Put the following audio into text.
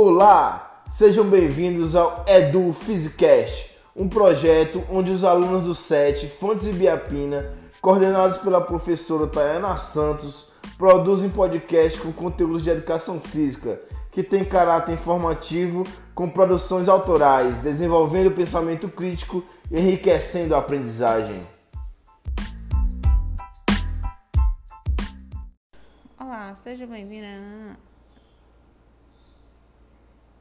Olá, sejam bem-vindos ao Edu Physicast, um projeto onde os alunos do SET Fontes e Biapina, coordenados pela professora Tayana Santos, produzem podcast com conteúdos de educação física que tem caráter informativo com produções autorais, desenvolvendo o pensamento crítico e enriquecendo a aprendizagem. Olá, seja bem-vinda